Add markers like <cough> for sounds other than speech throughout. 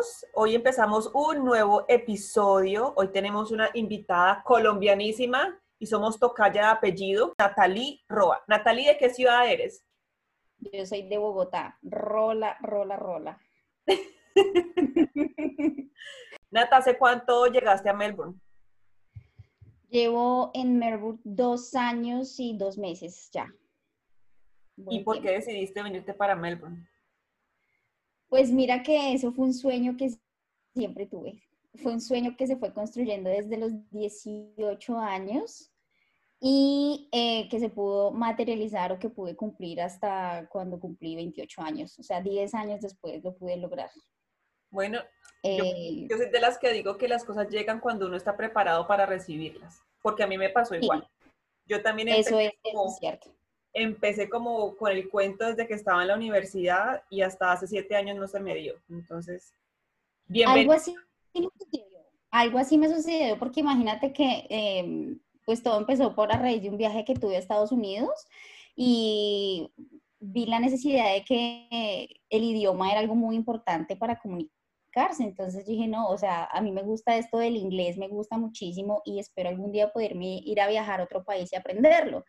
Bienvenidos. Hoy empezamos un nuevo episodio. Hoy tenemos una invitada colombianísima y somos tocaya de apellido, Natalie Roa. Natalie, ¿de qué ciudad eres? Yo soy de Bogotá. Rola, rola, rola. <laughs> Nata, ¿hace cuánto llegaste a Melbourne? Llevo en Melbourne dos años y dos meses ya. ¿Y por qué decidiste venirte para Melbourne? Pues mira que eso fue un sueño que siempre tuve. Fue un sueño que se fue construyendo desde los 18 años y eh, que se pudo materializar o que pude cumplir hasta cuando cumplí 28 años. O sea, 10 años después lo pude lograr. Bueno, eh, yo, soy de las que digo que las cosas llegan cuando uno está preparado para recibirlas, porque a mí me pasó igual. Yo también eso es cierto empecé como con el cuento desde que estaba en la universidad y hasta hace siete años no se me dio. Entonces. Algo así me sucedió. Algo así me sucedió porque imagínate que em, pues todo empezó por a raíz de un viaje que tuve a Estados Unidos y vi la necesidad de que el idioma era algo muy importante para comunicarse. Entonces dije, no, o sea, a mí me gusta esto del inglés, me gusta muchísimo y espero algún día poderme ir a viajar a otro país y aprenderlo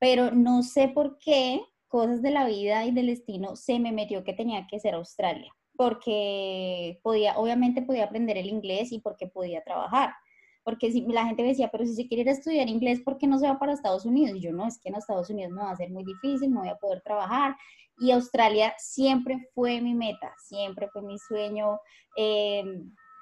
pero no sé por qué cosas de la vida y del destino se me metió que tenía que ser Australia, porque podía, obviamente podía aprender el inglés y porque podía trabajar. Porque si la gente me decía, pero si se quiere ir a estudiar inglés, ¿por qué no se va para Estados Unidos? Y yo, no, es que en Estados Unidos me va a ser muy difícil, no voy a poder trabajar. Y Australia siempre fue mi meta, siempre fue mi sueño. Eh,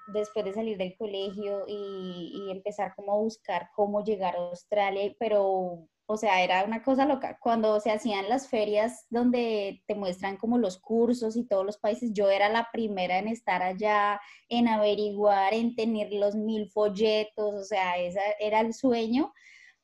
después de salir del colegio y, y, empezar como a buscar cómo llegar a Australia, pero o sea, era una cosa loca. Cuando se hacían las ferias donde te muestran como los cursos y todos los países, yo era la primera en estar allá, en averiguar, en tener los mil folletos, o sea, ese era el sueño,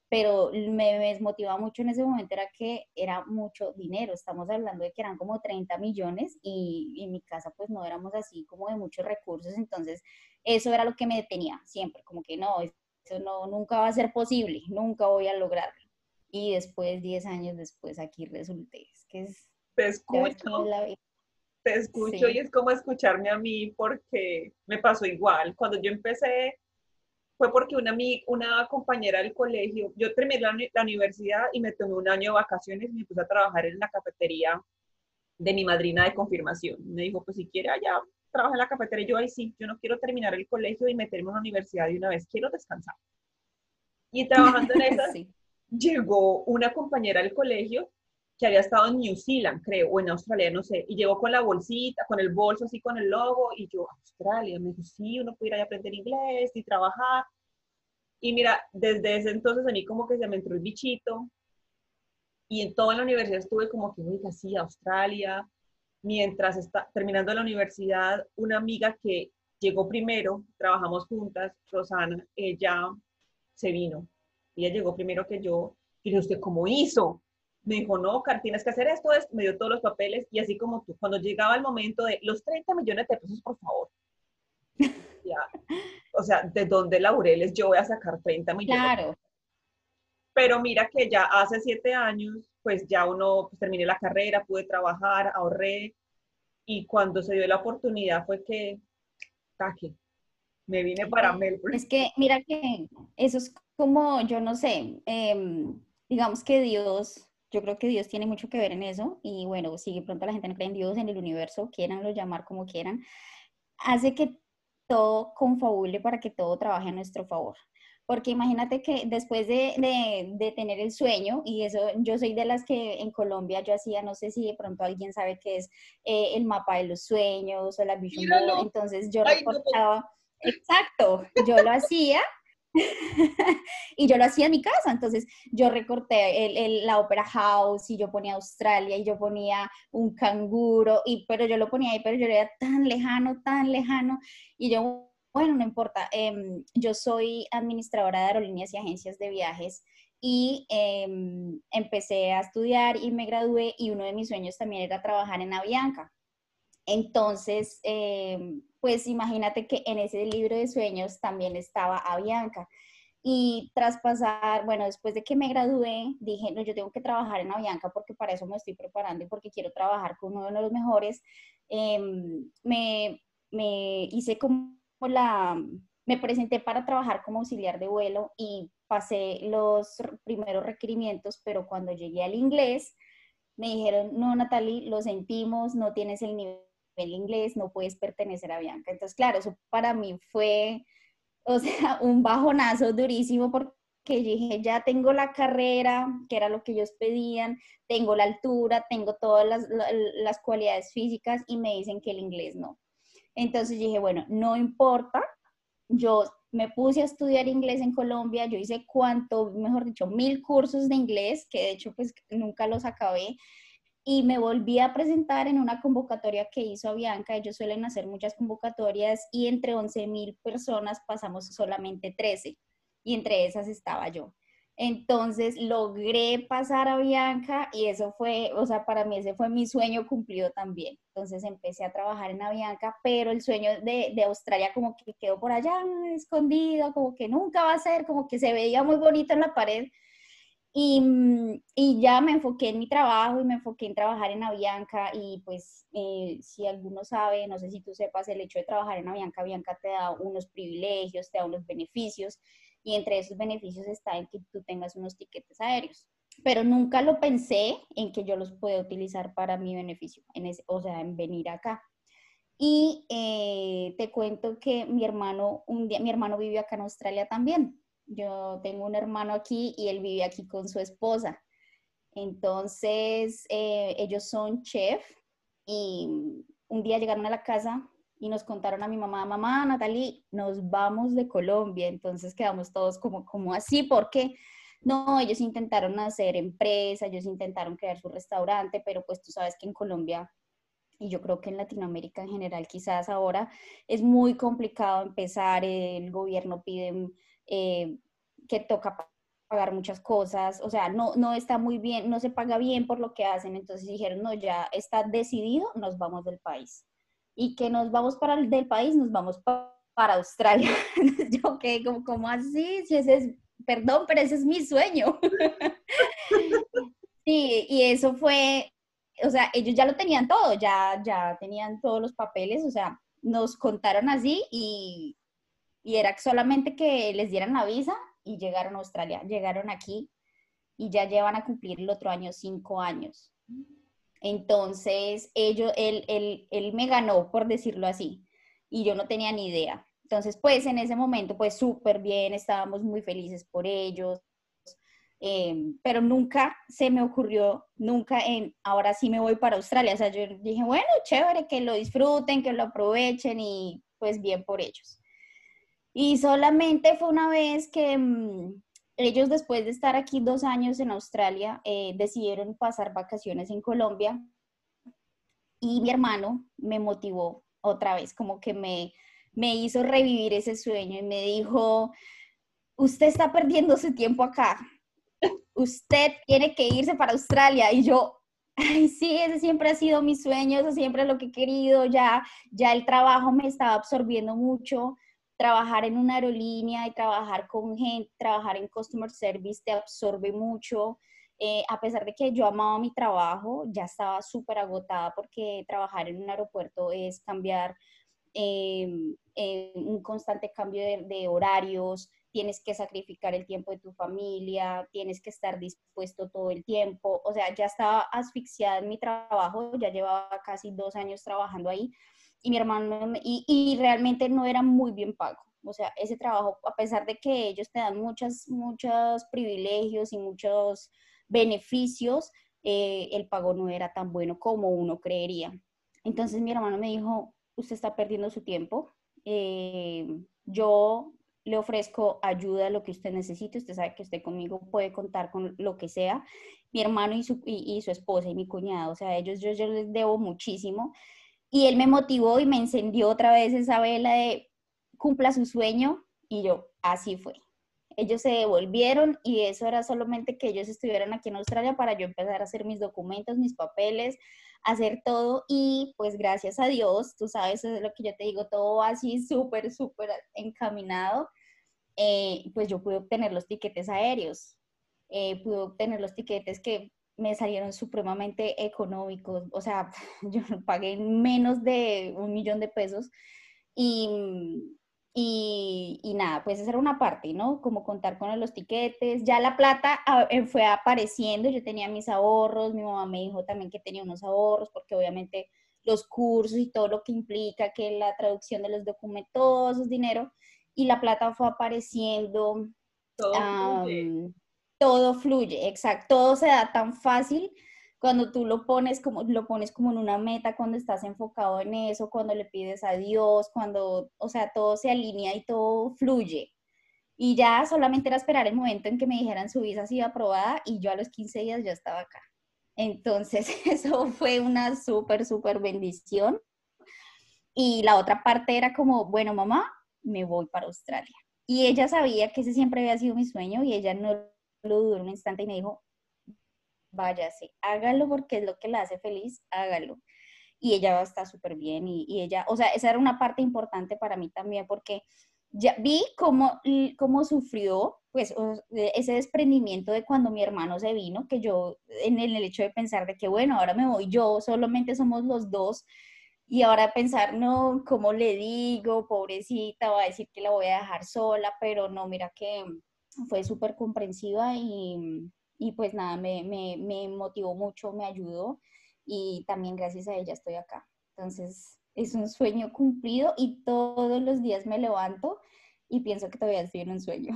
pero me, desmotivaba mucho en ese momento era que era mucho dinero. Estamos hablando de que eran como 30 millones y, y en mi casa pues no éramos así como de muchos recursos, entonces eso era lo que me detenía siempre, como que no, eso no, nunca va a ser posible, nunca voy a lograrlo y después, 10 años después, aquí resulté. Es que es... Te escucho. Te escucho y es como escucharme a mí porque me pasó igual. Cuando yo empecé, fue porque una, una compañera del colegio, yo terminé la, la, universidad y me tomé un año de vacaciones y me puse a trabajar en la cafetería de mi madrina de confirmación. Me dijo, pues si quiere allá, trabaja en la cafetería. Y yo, ahí sí, yo no quiero terminar el colegio y meterme en la universidad de una vez, quiero descansar. Y trabajando en eso, <laughs> sí llegó una compañera del colegio que había estado en New Zealand, creo, o en Australia, no sé, y llegó con la bolsita, con el bolso así, con el logo, y yo, Australia, me dijo, sí, uno puede ir a aprender inglés y trabajar. Y mira, desde ese entonces a mí como que se me entró el bichito, y en toda la universidad estuve como que, oiga, sí, Australia. Mientras está terminando la universidad, una amiga que llegó primero, trabajamos juntas, Rosana, ella se vino ella llegó primero que yo. Y le dije, ¿usted cómo hizo? Me dijo, no, Car, tienes que hacer esto, esto. Me dio todos los papeles y así como tú. Cuando llegaba el momento de los 30 millones de pesos, por favor. <laughs> ya. O sea, ¿de dónde laureles yo voy a sacar 30 millones? Claro. Pero mira que ya hace siete años, pues ya uno, pues terminé la carrera, pude trabajar, ahorré. Y cuando se dio la oportunidad fue que, taque, me vine para Melbourne. Es que, mira que eso es como, yo no sé, em, digamos que Dios, yo creo que Dios tiene mucho que ver en eso, y bueno, si de pronto la gente no cree en Dios, en el universo, quieranlo llamar como quieran, hace que todo confabule para que todo trabaje a nuestro favor. Porque imagínate que después de, de, tener el sueño, y eso yo soy de las que en Colombia yo hacía, no sé si de pronto alguien sabe qué es eh, el mapa de los sueños o la vision board, entonces yo reportaba, exacto, yo lo hacía <laughs> y yo lo hacía en mi casa, entonces yo recorté la Opera House y yo ponía Australia y yo ponía un canguro, y, pero yo lo ponía ahí, pero yo era tan lejano, tan lejano, y yo, bueno, no importa, em, yo soy administradora de aerolíneas y agencias de viajes y em, empecé a estudiar y me gradué y uno de mis sueños también era trabajar en Avianca. Entonces, em, pues imagínate que en ese libro de sueños también estaba Avianca. Y tras pasar, bueno, después de que me gradué, dije, no, yo tengo que trabajar en Avianca porque para eso me estoy preparando y porque quiero trabajar con uno de los mejores. Em, me, me hice como la, me presenté para trabajar como auxiliar de vuelo y pasé los primeros requerimientos, pero cuando llegué al inglés, me dijeron, no, Natalie, lo sentimos, no tienes el nivel de inglés, no puedes pertenecer a Bianca. Entonces, claro, eso para mí fue, <laughs> o sea, un bajonazo durísimo porque dije, ya tengo la carrera, que era lo que ellos pedían, tengo la altura, tengo todas las, las cualidades físicas y me dicen que el inglés no. Entonces dije, bueno, no importa, yo me puse a estudiar inglés en Colombia, yo hice cuánto, mejor dicho, mil cursos de inglés, que de hecho pues nunca los acabé, y me volví a presentar en una convocatoria que hizo Avianca, ellos suelen hacer muchas convocatorias y entre 11 mil personas pasamos solamente 13 y entre esas estaba yo. Entonces logré pasar a Bianca y eso fue, o sea, para mí ese fue mi sueño cumplido también. Entonces empecé a trabajar en Avianca, pero el sueño de, de, Australia como que quedó por allá escondido, como que nunca va a ser, como que se veía muy bonito en la pared. Y, y ya me enfoqué en mi trabajo y me enfoqué en trabajar en Avianca y pues eh, si alguno sabe, no sé si tú sepas, el hecho de trabajar en Avianca, Avianca te da unos privilegios, te da unos beneficios y entre esos beneficios está en que tú tengas unos tiquetes aéreos. Pero nunca lo pensé en que yo los pueda utilizar para mi beneficio, en ese, o sea, en venir acá. Y eh, te cuento que mi hermano, un día, mi hermano vive acá en Australia también. Yo tengo un hermano aquí y él vive aquí con su esposa. Entonces, eh, ellos son chef y un día llegaron a la casa y nos contaron a mi mamá, mamá, Natalie, nos vamos de Colombia. Entonces quedamos todos como, como así, porque no, ellos intentaron hacer empresa, ellos intentaron crear su restaurante, pero pues tú sabes que en Colombia y yo creo que en Latinoamérica en general quizás ahora es muy complicado empezar, el gobierno pide eh, que toca pagar muchas cosas, o sea, no, no está muy bien, no se paga bien por lo que hacen, entonces dijeron, no, ya está decidido, nos vamos del país y que nos vamos para el del país, nos vamos para Australia. <laughs> Yo que como, así, si es, perdón, pero ese es mi sueño. <laughs> sí, y eso fue, o sea, ellos ya lo tenían todo, ya, ya tenían todos los papeles, o sea, nos contaron así y, y era solamente que les dieran la visa y llegaron a Australia, llegaron aquí y ya llevan a cumplir el otro año cinco años. Entonces, ellos, él, él, él me ganó, por decirlo así, y yo no tenía ni idea. Entonces, pues en ese momento, pues súper bien, estábamos muy felices por ellos, em, pero nunca se me ocurrió, nunca en, ahora sí me voy para Australia. O sea, yo dije, bueno, chévere, que lo disfruten, que lo aprovechen y pues bien por ellos. Y solamente fue una vez que mm, ellos después de estar aquí dos años en Australia, eh, decidieron pasar vacaciones en Colombia. Y mi hermano me motivó otra vez, como que me, me hizo revivir ese sueño y me dijo, usted está perdiendo su tiempo acá, usted tiene que irse para Australia y yo, ay, sí, ese siempre ha sido mi sueño, eso siempre es lo que he querido, ya, ya el trabajo me estaba absorbiendo mucho, trabajar en una aerolínea y trabajar con gente, trabajar en customer service te absorbe mucho. Eh, a pesar de que yo amaba mi trabajo, ya estaba súper agotada porque trabajar en un aeropuerto es cambiar, em, un constante cambio de, de, horarios, tienes que sacrificar el tiempo de tu familia, tienes que estar dispuesto todo el tiempo, o sea, ya estaba asfixiada en mi trabajo, ya llevaba casi dos años trabajando ahí y mi hermano, y, y, realmente no era muy bien pago. O sea, ese trabajo, a pesar de que ellos te dan muchos, muchos privilegios y muchos beneficios, eh, el pago no era tan bueno como uno creería. Entonces mi hermano me dijo, usted está perdiendo su tiempo, eh, yo le ofrezco ayuda a lo que usted necesite, usted sabe que usted conmigo puede contar con lo que sea, mi hermano y su, y, su esposa y mi cuñado, o sea, ellos yo, yo les debo muchísimo y él me motivó y me encendió otra vez esa vela de cumpla su sueño y yo, así fue. Ellos se devolvieron y eso era solamente que ellos estuvieran aquí en Australia para yo empezar a hacer mis documentos, mis papeles, hacer todo y pues gracias a Dios, tú sabes, eso es lo que yo te digo, todo así súper, súper encaminado, eh, pues yo pude obtener los tiquetes aéreos, eh, pude obtener los tiquetes que me salieron supremamente económicos, o sea, <laughs> yo pagué menos de un millón de pesos Y, y, nada, pues esa era una parte, ¿no? Como contar con los tiquetes. Ya la plata ah, eh, fue apareciendo, yo tenía mis ahorros, mi mamá me dijo también que tenía unos ahorros, porque obviamente los cursos y todo lo que implica que la traducción de los documentos, todo eso es dinero. Y la plata fue apareciendo. Todo. Todo fluye, exacto. Todo se da tan fácil cuando tú lo pones como, lo pones como en una meta, cuando estás enfocado en eso, cuando le pides a Dios, cuando, o sea, todo se alinea y todo fluye. Y ya solamente era esperar el momento en que me dijeran su visa ha sido aprobada y yo a los 15 días ya estaba acá. Entonces, <laughs> eso fue una súper, súper bendición. Y la otra parte era como, bueno, mamá, me voy para Australia. Y ella sabía que ese siempre había sido mi sueño y ella no lo dudó un instante y me dijo, váyase, hágalo porque es lo que la hace feliz, hágalo. Y ella está súper bien y, ella, o sea, esa era una parte importante para mí también porque ya vi cómo, cómo sufrió pues ese desprendimiento de cuando mi hermano se vino, que yo en el, hecho de pensar de que bueno, ahora me voy yo, solamente somos los dos, y ahora pensar, no, ¿cómo le digo? Pobrecita, va a decir que la voy a dejar sola, pero no, mira que fue súper comprensiva y, y pues nada, me, me, me, motivó mucho, me ayudó y también gracias a ella estoy acá. Entonces, es un sueño cumplido y todos los días me levanto y pienso que todavía estoy en un sueño.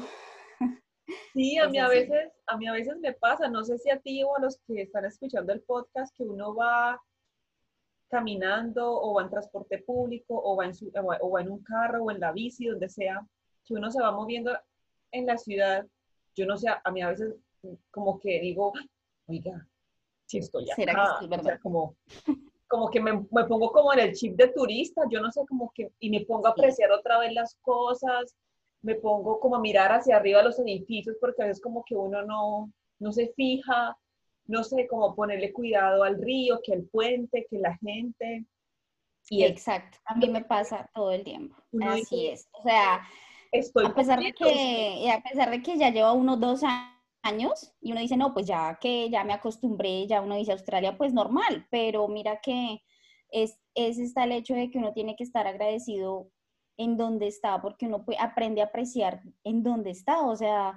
<laughs> Sí, a mí a veces, a mí a veces me pasa, no sé si a ti o a los que están escuchando el podcast, que uno va caminando o va en transporte público o va en, su, o va en un carro o en la bici, donde sea, que uno se va moviendo en la ciudad. Yo no sé, a mí a veces como que digo, oiga, si estoy acá, o sea, como, como que me, me, pongo como en el chip de turista, yo no sé, como que, y me pongo a apreciar otra vez las cosas, me pongo como a mirar hacia arriba los edificios, porque a veces como que uno no, no se fija, no sé, cómo ponerle cuidado al río, que el puente, que la gente. Y Exacto, a mí me pasa todo el tiempo. Así es. O sea, Estoy a pesar de que, a pesar de que ya lleva unos dos años y uno dice, no, pues ya que ya me acostumbré, ya uno dice Australia, pues normal, pero mira que es, es está el hecho de que uno tiene que estar agradecido en donde está, porque uno aprende a apreciar en donde está, o sea,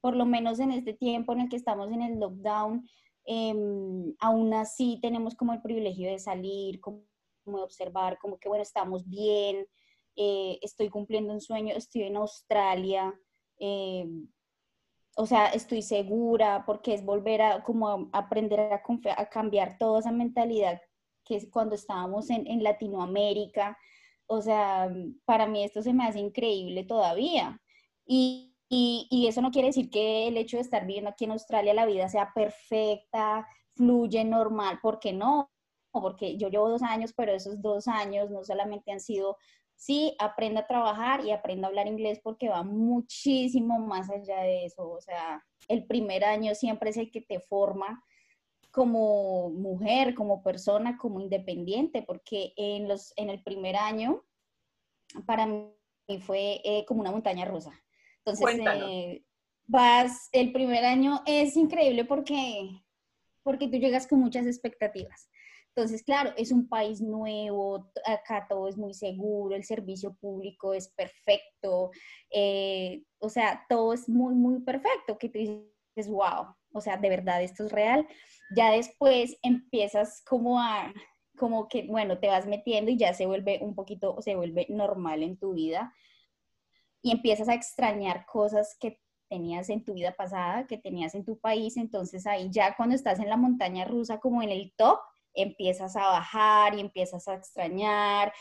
por lo menos en este tiempo en el que estamos en el lockdown, em, aún así tenemos como el privilegio de salir, como, de observar, como que bueno, estamos bien, eh, estoy cumpliendo un sueño, estoy en Australia, eh, o sea, estoy segura, porque es volver a como aprender a, cambiar toda esa mentalidad que es cuando estábamos en, en, Latinoamérica. O sea, para mí esto se me hace increíble todavía. Y, y, y, eso no quiere decir que el hecho de estar viviendo aquí en Australia la vida sea perfecta, fluye normal, porque no, porque yo llevo dos años, pero esos dos años no solamente han sido sí, aprenda a trabajar y aprenda a hablar inglés porque va muchísimo más allá de eso. O sea, el primer año siempre es el que te forma como mujer, como persona, como independiente, porque en, los, en el primer año para mí fue eh, como una montaña rusa. Entonces, eh, vas, el primer año es increíble porque, porque tú llegas con muchas expectativas. Entonces, claro, es un país nuevo, acá todo es muy seguro, el servicio público es perfecto, eh, o sea, todo es muy, muy perfecto, que tú dices, wow, o sea, de verdad esto es real. Ya después empiezas como a, como que, bueno, te vas metiendo y ya se vuelve un poquito, se vuelve normal en tu vida y empiezas a extrañar cosas que tenías en tu vida pasada, que tenías en tu país, entonces ahí ya cuando estás en la montaña rusa como en el top, empiezas a bajar y empiezas a extrañar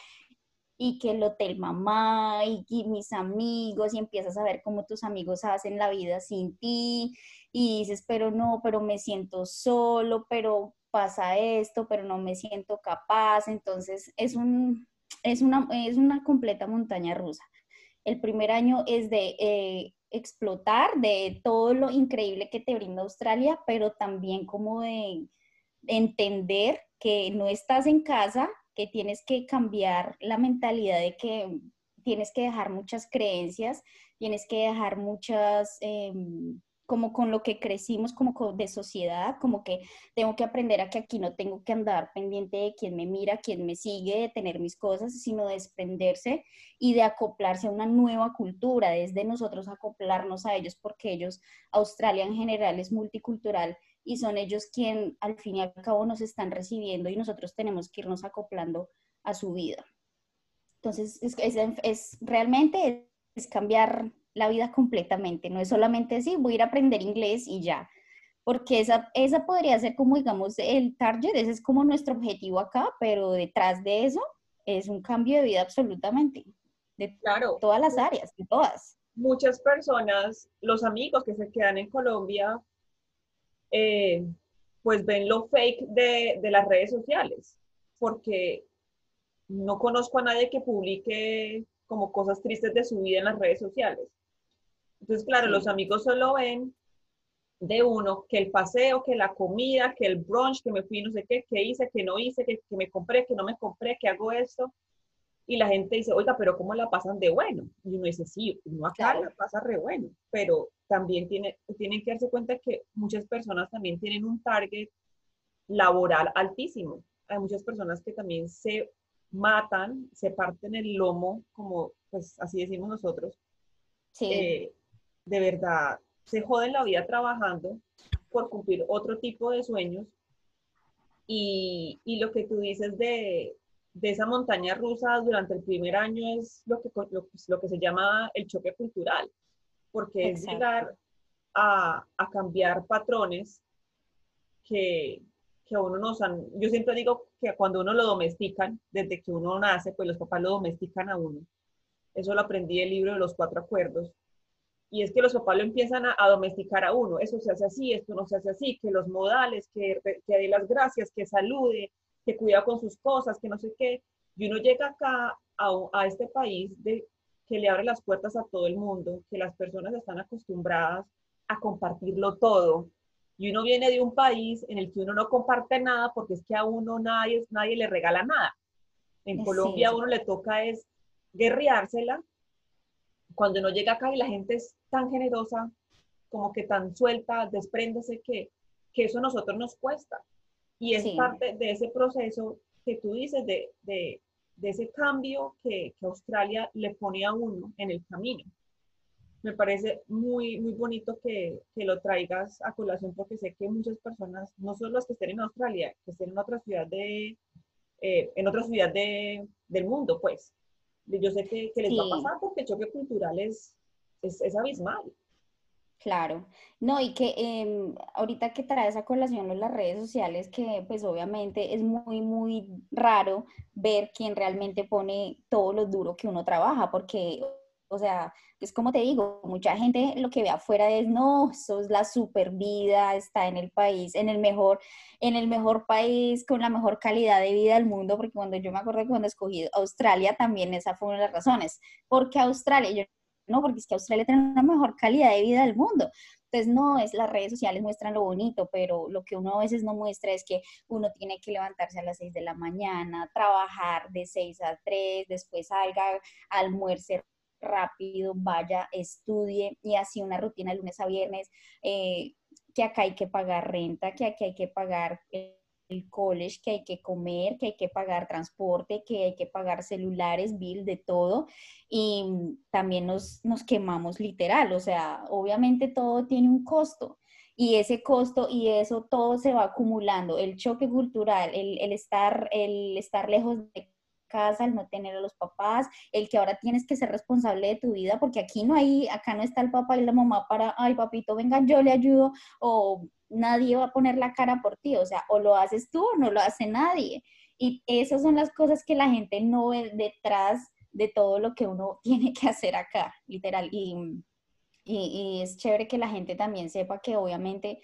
y que el hotel mamá y, mis amigos y empiezas a ver cómo tus amigos hacen la vida sin ti y dices, pero no, pero me siento solo, pero pasa esto, pero no me siento capaz. Entonces es, un, es, una, es una completa montaña rusa. El primer año es de eh, explotar de todo lo increíble que te brinda Australia, pero también como de entender que no estás en casa, que tienes que cambiar la mentalidad de que tienes que dejar muchas creencias, tienes que dejar muchas em, como con lo que crecimos como de sociedad, como que tengo que aprender a que aquí no tengo que andar pendiente de quién me mira, quién me sigue, de tener mis cosas, sino de desprenderse y de acoplarse a una nueva cultura, desde nosotros acoplarnos a ellos, porque ellos, Australia en general es multicultural y son ellos quien al fin y al cabo nos están recibiendo y nosotros tenemos que irnos acoplando a su vida. Entonces, es, es realmente es cambiar la vida completamente, no es solamente decir voy a ir a aprender inglés y ya, porque esa, esa podría ser como, digamos, el target, ese es como nuestro objetivo acá, pero detrás de eso es un cambio de vida absolutamente, de claro. todas las áreas, de todas. Muchas personas, los amigos que se quedan en Colombia, eh, pues ven lo fake de, de las redes sociales, porque no conozco a nadie que publique como cosas tristes de su vida en las redes sociales. Entonces, claro, los amigos solo ven de uno que el paseo, que la comida, que el brunch, que me fui no sé qué, que hice, que no hice, que, me compré, que no me compré, que hago esto. Y la gente dice, oiga, pero ¿cómo la pasan de bueno? Y uno dice, sí, uno acá la pasa re bueno, pero también tiene, tienen que darse cuenta que muchas personas también tienen un target laboral altísimo. Hay muchas personas que también se matan, se parten el lomo, como pues así decimos nosotros. Sí. Eh, de verdad se joden la vida trabajando por cumplir otro tipo de sueños. Y, y lo que tú dices de, de, esa montaña rusa durante el primer año es lo que, lo, lo que se llama el choque cultural, porque es llegar a, a, cambiar patrones que, que uno nos han, yo siempre digo que cuando uno lo domestican, desde que uno nace, pues los papás lo domestican a uno. Eso lo aprendí del libro de los cuatro acuerdos, y es que los papás lo empiezan a, domesticar a uno. Eso se hace así, esto no se hace así, que los modales, que, que dé las gracias, que salude, que cuida con sus cosas, que no sé qué. Y uno llega acá a, a este país de, que le abre las puertas a todo el mundo, que las personas están acostumbradas a compartirlo todo. Y uno viene de un país en el que uno no comparte nada porque es que a uno nadie, nadie le regala nada. En Colombia a uno le toca es guerreársela cuando uno llega acá y la gente es tan generosa, como que tan suelta, despréndese que, que eso a nosotros nos cuesta. Y es parte de ese proceso que tú dices, de, de, de ese cambio que, que, Australia le pone a uno en el camino. Me parece muy, muy bonito que, que, lo traigas a colación porque sé que muchas personas, no solo las que estén en Australia, que estén en otra ciudad de, eh, en otra ciudad de, del mundo, pues, yo sé que, les va a pasar porque el choque cultural es, es, abismal. Claro, no, y que em, ahorita que traes a colación las redes sociales, que pues obviamente es muy, muy raro ver quién realmente pone todo lo duro que uno trabaja, porque, o sea, es como te digo, mucha gente lo que ve afuera es, no, eso es la super vida, está en el país, en el mejor, en el mejor país, con la mejor calidad de vida del mundo, porque cuando yo me acuerdo que cuando escogí Australia también esa fue una de las razones. porque Australia? Yo, no, porque es que Australia tiene una mejor calidad de vida del mundo. Entonces, no es las redes sociales muestran lo bonito, pero lo que uno a veces no muestra es que uno tiene que levantarse a las 6 de la mañana, trabajar de 6 a 3, después salga, almuerce rápido, vaya, estudie y así una rutina de lunes a viernes, eh, que acá hay que pagar renta, que aquí hay que pagar el college, que hay que comer, que hay que pagar transporte, que hay que pagar celulares, bill, de todo. Y también nos, nos quemamos literal, o sea, obviamente todo tiene un costo y ese costo y eso todo se va acumulando, el choque cultural, el, el, estar, el estar lejos de casa, el no tener a los papás, el que ahora tienes que ser responsable de tu vida, porque aquí no hay, acá no está el papá y la mamá para, ay papito, venga, yo le ayudo, o nadie va a poner la cara por ti, o sea, o lo haces tú o no lo hace nadie. Y esas son las cosas que la gente no ve detrás de todo lo que uno <laughs> tiene que hacer acá, literal. Y, y, es chévere que la gente también sepa que obviamente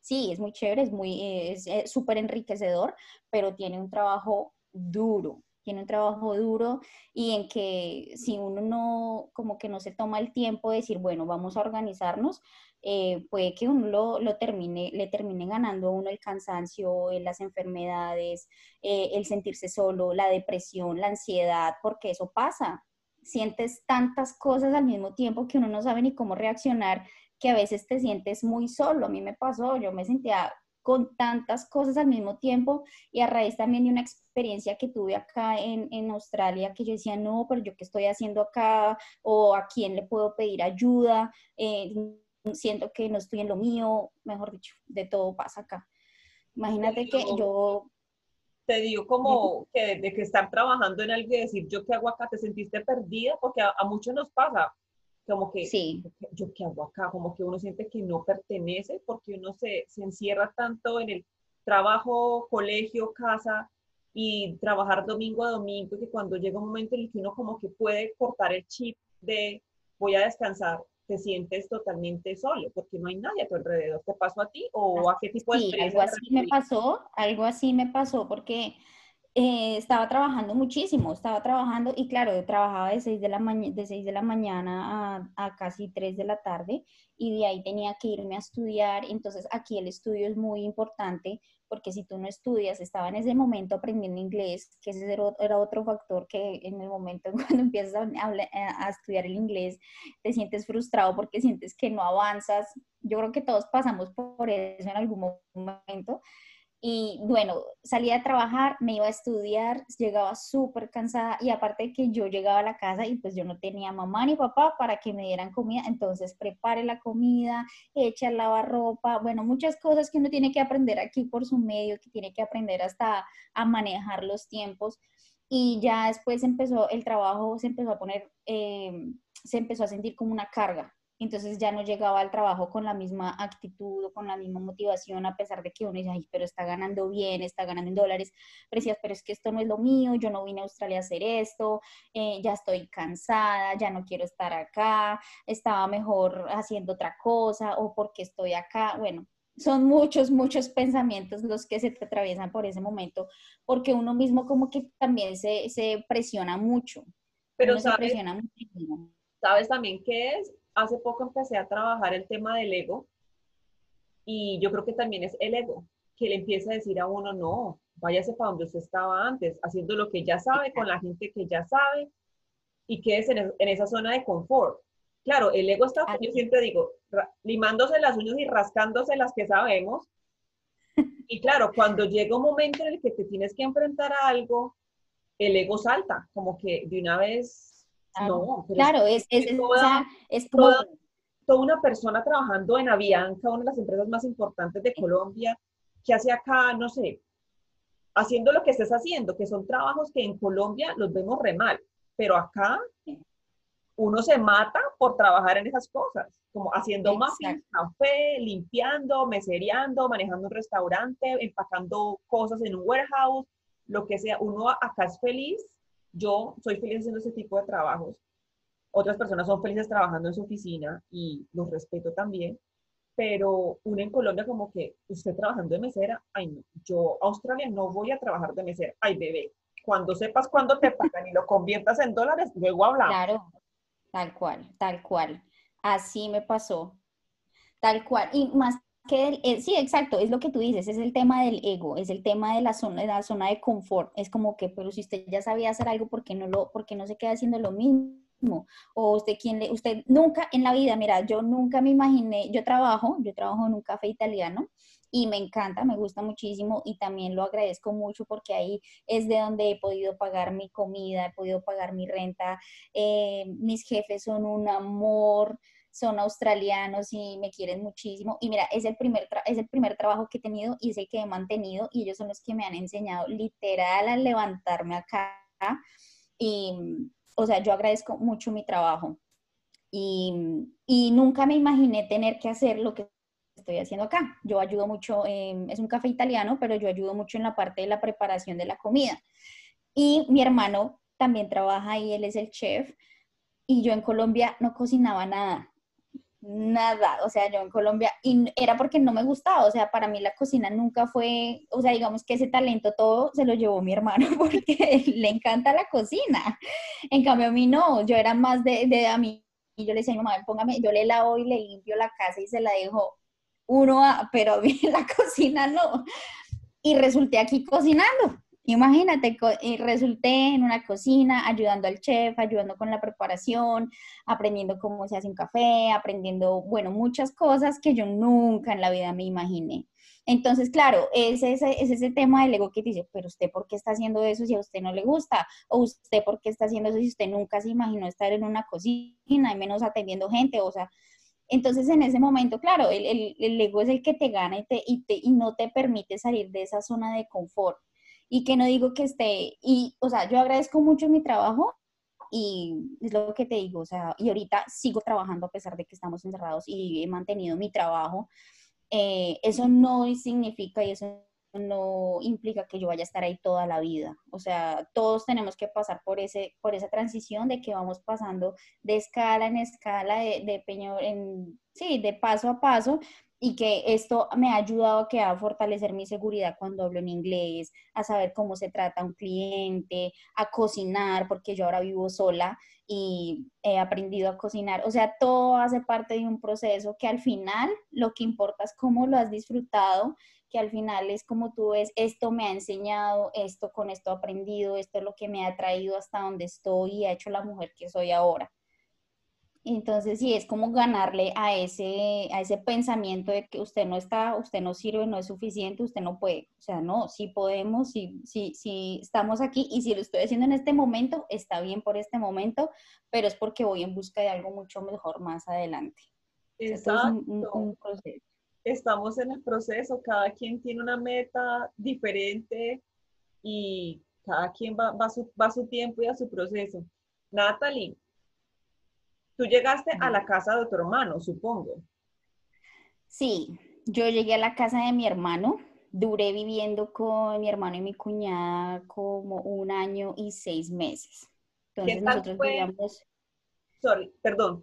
sí, es muy chévere, es muy, es súper enriquecedor, pero tiene un trabajo duro, tiene un trabajo duro y en que si uno no, como que no se toma el tiempo de decir, bueno, vamos a organizarnos, eh, puede que uno lo, termine, le termine ganando a uno el cansancio, eh, las enfermedades, eh, el sentirse solo, la depresión, la ansiedad, porque eso pasa. Sientes tantas cosas al mismo tiempo que uno no sabe ni cómo reaccionar que a veces te sientes muy solo. A mí me pasó, yo me sentía con tantas cosas al mismo tiempo y a raíz también de una experiencia que tuve acá en, en, Australia que yo decía, no, pero yo qué estoy haciendo acá o a quién le puedo pedir ayuda, eh, siento que no estoy en lo mío, mejor dicho, de todo pasa acá. Imagínate que yo... Te digo como que de que estar trabajando en algo y decir, yo qué hago acá, te sentiste perdida, porque a, a muchos nos pasa, como que sí. yo qué hago acá, como que uno siente que no pertenece porque uno se, se encierra tanto en el trabajo, colegio, casa y trabajar domingo a domingo que cuando llega un momento en el que uno como que puede cortar el chip de voy a descansar, te sientes totalmente solo porque no hay nadie a tu alrededor. ¿Te pasó a ti o a qué tipo de sí, algo así me pasó, algo así me pasó porque eh, estaba trabajando muchísimo, estaba trabajando y claro, yo trabajaba de 6 de la, de 6 de la mañana a, a, casi 3 de la tarde y de ahí tenía que irme a estudiar. Entonces aquí el estudio es muy importante porque si tú no estudias, estaba en ese momento aprendiendo inglés, que ese era otro factor que en el momento <laughs> cuando empiezas a, a, a estudiar el inglés te sientes frustrado porque sientes que no avanzas. Yo creo que todos pasamos por eso en algún momento y bueno, salía a trabajar, me iba a estudiar, llegaba súper cansada y aparte que yo llegaba a la casa y pues yo no tenía mamá ni papá para que me dieran comida, entonces prepare la comida, echa el lavarropa, bueno, muchas cosas que uno tiene que aprender aquí por su medio, que tiene que aprender hasta a manejar los tiempos. Y ya después empezó el trabajo, se empezó a poner, eh, se empezó a sentir como una carga, entonces ya no llegaba al trabajo con la misma actitud o con la misma motivación, a pesar de que uno dice, ay, pero está ganando bien, está ganando en dólares, pero decías, pero es que esto no es lo mío, yo no vine a Australia a hacer esto, eh, ya estoy cansada, ya no quiero estar acá, estaba mejor haciendo otra cosa o porque estoy acá, bueno. Son muchos, muchos pensamientos los que se te atraviesan por ese momento, porque uno mismo como que también se, se presiona mucho. Pero sabes, ¿sabes también qué es? Hace poco empecé a trabajar el tema del ego y yo creo que también es el ego que le empieza a decir a uno, no, váyase para donde usted estaba antes, haciendo lo que ya sabe, con la gente que ya sabe y quédese en, en esa zona de confort. Claro, el ego está, yo siempre digo, limándose las uñas y rascándose las que sabemos. Y claro, cuando llega un momento en el que te tienes que enfrentar a algo, el ego salta, como que de una vez no, claro, es, es, es, toda, toda, una persona trabajando en Avianca, una de las empresas más importantes de Colombia, que hace acá, no sé, haciendo lo que estés haciendo, que son trabajos que en Colombia los vemos re mal, pero acá uno se mata por trabajar en esas cosas, como haciendo más café, limpiando, mesereando, manejando un restaurante, empacando cosas en un warehouse, lo que sea. Uno acá es feliz yo soy feliz haciendo ese tipo de trabajos. Otras personas son felices trabajando en su oficina y los respeto también. Pero uno en Colombia como que usted trabajando de mesera, ay yo a Australia no voy a trabajar de mesera. Ay bebé, cuando sepas cuándo te pagan y lo conviertas en dólares, luego hablamos. Claro, tal cual, tal cual. Así me pasó. Tal cual. Y más sí, exacto, es lo que tú dices, es el tema del ego, es el tema de la zona, de la zona de confort. Es como que, pero si usted ya sabía hacer algo, ¿por qué no, lo, por no se queda haciendo lo mismo? O usted, ¿quién le, usted nunca en la vida, mira, yo nunca me imaginé, yo trabajo, yo trabajo en un café italiano y me encanta, me gusta muchísimo y también lo agradezco mucho porque ahí es de donde he podido pagar mi comida, he podido pagar mi renta, eh, mis jefes son un amor, son australianos y me quieren muchísimo. Y mira, es el primer, es el primer trabajo que he tenido y sé que he mantenido y ellos son los que me han enseñado literal a levantarme acá. Y, o sea, yo agradezco mucho mi trabajo. Y, y nunca me imaginé tener que hacer lo que estoy haciendo acá. Yo ayudo mucho, es un café italiano, pero yo ayudo mucho en la parte de la preparación de la comida. Y mi hermano también trabaja ahí, él es el chef. Y yo en Colombia no cocinaba nada nada, o sea, yo en Colombia, y era porque no me gustaba, o sea, para mí la cocina nunca fue, o sea, digamos que ese talento todo se lo llevó mi hermano <laughs> porque le encanta la cocina. En cambio a mí no, yo era más de, de a mí, y yo le decía, mamá, póngame, yo le lavo y le limpio la casa y se la dejo uno a, pero a mí <laughs> la cocina no. Y resulté aquí cocinando, Imagínate, resulté en una cocina ayudando al chef, ayudando con la preparación, aprendiendo cómo se hace un café, aprendiendo, bueno, muchas cosas que yo nunca en la vida me imaginé. Entonces, claro, es ese, es ese tema del ego que dice, pero usted por qué está haciendo eso si a usted no le gusta, o usted por qué está haciendo eso si usted nunca se imaginó estar en una cocina y menos atendiendo gente, o sea, entonces en ese momento, claro, el, el, ego es el que te gana y, te, y, te, y no te permite salir de esa zona de confort. Y que no digo que esté, y, o sea, yo agradezco mucho mi trabajo, y es lo que te digo, o sea, y ahorita sigo trabajando a pesar de que estamos encerrados y he mantenido mi trabajo, eh, eso no significa y eso no implica que yo vaya a estar ahí toda la vida. O sea, todos tenemos que pasar por, ese, por esa transición de que vamos pasando de escala en escala, de, de peñor, en, sí, de paso a paso, y que esto me ha ayudado a, a fortalecer mi seguridad cuando hablo en inglés, a saber cómo se trata un cliente, a cocinar, porque yo ahora vivo sola y he aprendido a cocinar. O sea, todo hace parte de un proceso que al final lo que importa es cómo lo has disfrutado, que al final es como tú ves, esto me ha enseñado, esto con esto he aprendido, esto es lo que me ha traído hasta donde estoy y ha hecho la mujer que soy ahora. Entonces, sí, es como ganarle a ese, a ese pensamiento de que usted no está, usted no sirve, no es suficiente, usted no puede. O sea, no, sí podemos, sí, sí, sí estamos aquí y si lo estoy haciendo en este momento, está bien por este momento, pero es porque voy en busca de algo mucho mejor más adelante. Exacto. Estamos en el proceso, cada quien tiene una meta diferente y cada quien va, va, su, va a su tiempo y a su proceso. Natalie, Tú llegaste a la casa de tu hermano, supongo. Sí, yo llegué a la casa de mi hermano. Duré viviendo con mi hermano y mi cuñada como un año y seis meses. Entonces nosotros vivíamos... Sorry, perdón.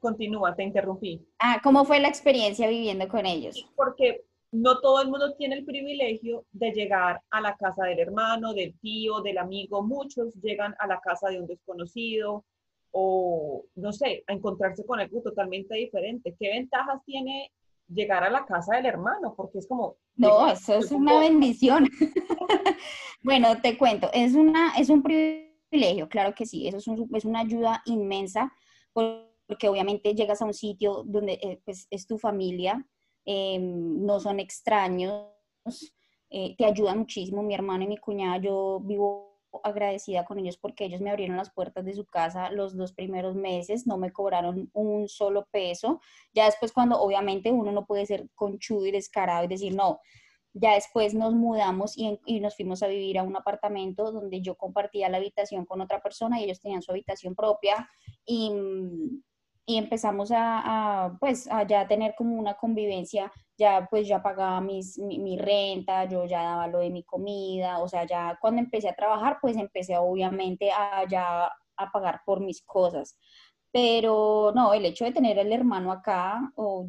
Continúa, te interrumpí. Ah, ¿cómo fue la experiencia viviendo con ellos? Porque no todo el mundo tiene el privilegio de llegar a la casa del hermano, del tío, del amigo. Muchos llegan a la casa de un desconocido, o, no sé, a encontrarse con algo totalmente diferente. ¿Qué ventajas tiene llegar a la casa del hermano? Porque es como... No, eso es una bendición. <laughs> <laughs> bueno, te cuento, es, una, es un privilegio, claro que sí, eso es, es una ayuda inmensa, porque obviamente llegas a un sitio donde eh, pues, es tu familia, em, no son extraños, eh, te ayudan muchísimo. Mi hermano y mi cuñada, yo vivo agradecida con ellos porque ellos me abrieron las puertas de su casa los dos primeros meses, no me cobraron un solo peso. Ya después cuando obviamente uno no puede ser conchudo y descarado y decir, no, ya después nos mudamos y, nos fuimos a vivir a un apartamento donde yo compartía la habitación con otra persona y ellos tenían su habitación propia y, y empezamos a, a, pues, a ya tener como una convivencia ya pues ya pagaba mis, mi, renta, yo ya daba lo de mi comida, o sea, ya cuando empecé a trabajar, pues empecé obviamente a ya a pagar por mis cosas. Pero no, el hecho de tener el hermano acá, o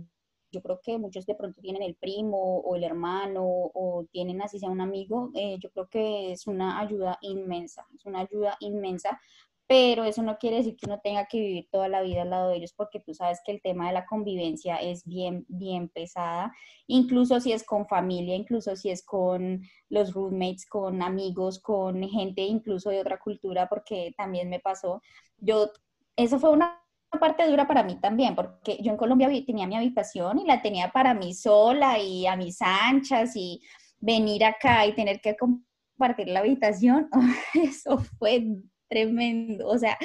yo creo que muchos de pronto tienen el primo o el hermano o tienen así sea un amigo, eh, yo creo que es una ayuda inmensa, es una ayuda inmensa pero eso no quiere decir que uno tenga que vivir toda la vida al lado de ellos porque tú sabes que el tema de la convivencia es bien, bien pesada, incluso si es con familia, incluso si es con los roommates, con amigos, con gente incluso de otra cultura, porque también me pasó, yo, eso fue una parte dura para mí también, porque yo en Colombia tenía mi habitación y la tenía para mí sola y a mis anchas y venir acá y tener que compartir la habitación, <laughs> eso fue tremendo. O sea,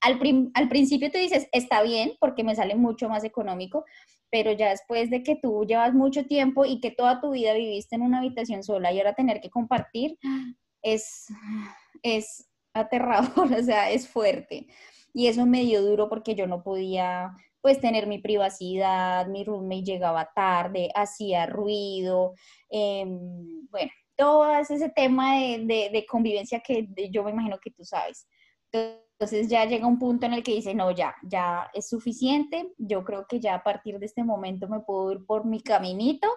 al, al principio tú dices, está bien porque me sale mucho más económico, pero ya después de que tú llevas mucho tiempo y que toda tu vida viviste en una habitación sola y ahora tener que compartir, es, es aterrador, <laughs> o sea, es fuerte. Y eso me dio duro porque yo no podía pues tener mi privacidad, mi roommate llegaba tarde, hacía ruido, em, bueno, todo ese tema de, convivencia que yo me imagino que tú sabes. Entonces ya llega un punto en el que dice, no, ya, ya es suficiente, yo creo que ya a partir de este momento me puedo ir por mi caminito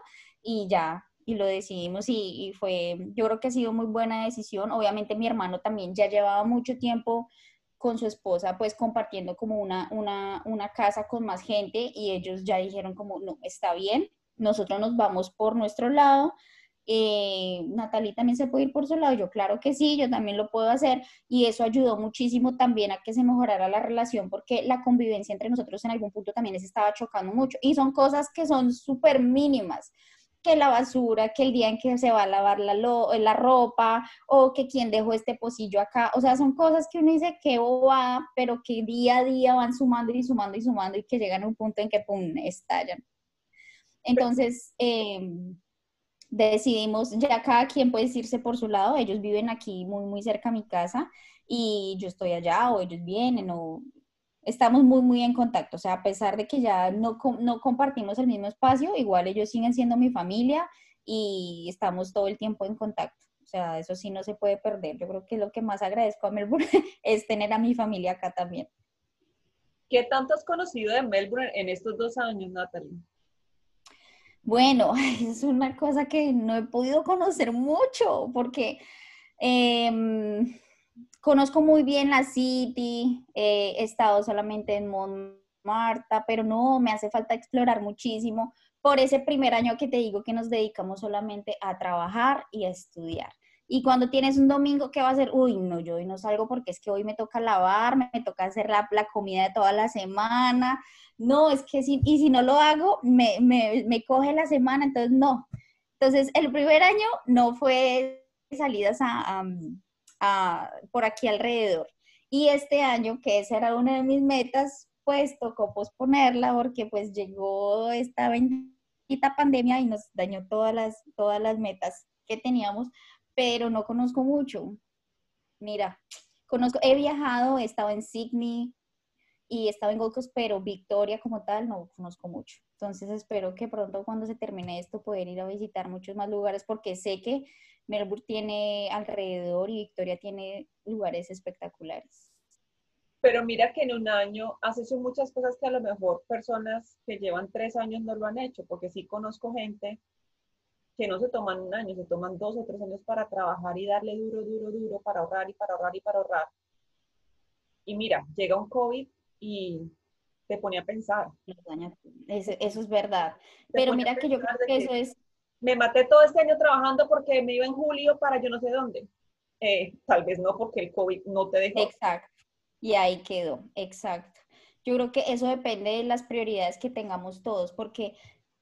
y ya, y lo decidimos y, y, fue, yo creo que ha sido muy buena decisión. Obviamente mi hermano también ya llevaba mucho tiempo con su esposa, pues compartiendo como una, una, una casa con más gente y ellos ya dijeron como, no, está bien, nosotros nos vamos por nuestro lado, eh, Natalie también se puede ir por su lado, yo claro que sí, yo también lo puedo hacer y eso ayudó muchísimo también a que se mejorara la relación porque la convivencia entre nosotros en algún punto también se estaba chocando mucho y son cosas que son súper mínimas que la basura, que el día en que se va a lavar la, la ropa, o que quien dejó este pocillo acá. O sea, son cosas que uno dice que va, pero que día a día van sumando y sumando y sumando y que llegan a un punto en que pum, estallan. Entonces, eh, decidimos, ya cada quien puede irse por su lado, ellos viven aquí muy, muy cerca a mi casa y yo estoy allá o ellos vienen o estamos muy, muy en contacto, o sea, a pesar de que ya no, no compartimos el mismo espacio, igual ellos siguen siendo mi familia y estamos todo el tiempo en contacto. O sea, eso sí no se puede perder. Yo creo que lo que más agradezco a Melbourne <laughs> es tener a mi familia acá también. ¿Qué tanto has conocido de Melbourne en estos dos años, Natalie? Bueno, <laughs> es una cosa que no he podido conocer mucho porque em, conozco muy bien la City, he estado solamente en Montmarta, pero no, me hace falta explorar muchísimo por ese primer año que te digo que nos dedicamos solamente a trabajar y a estudiar. Y cuando tienes un domingo, ¿qué va a hacer? Uy, no, yo hoy no salgo porque es que hoy me toca lavar, me toca hacer la, la comida de toda la semana. No, es que si, y si no lo hago, me, me, me coge la semana, entonces no. Entonces, el primer año no fue salidas a, a, por aquí alrededor. Y este año, que esa era una de mis metas, pues tocó posponerla porque pues llegó esta bendita pandemia y nos dañó todas las, todas las metas que teníamos pero no conozco mucho. Mira, conozco, he viajado, he estado en Sydney y he estado en Gold Coast, pero Victoria como tal no conozco mucho. Entonces espero que pronto cuando se termine esto poder ir a visitar muchos más lugares porque sé que Melbourne tiene alrededor y Victoria tiene lugares espectaculares. Pero mira que en un año haces muchas cosas que a lo mejor personas que llevan tres años no lo han hecho, porque sí conozco gente que no se toman un año, se toman dos o tres años para trabajar y darle duro, duro, duro, para ahorrar y para ahorrar y para ahorrar. Y mira, llega un COVID y te pone a pensar. Eso, es verdad. Pero mira que yo creo que eso es... Me maté todo este año trabajando porque me iba en julio para yo no sé dónde. Eh, tal vez no porque el COVID no te dejó. Exacto. Y ahí quedó, exacto. Yo creo que eso depende de las prioridades que tengamos todos, porque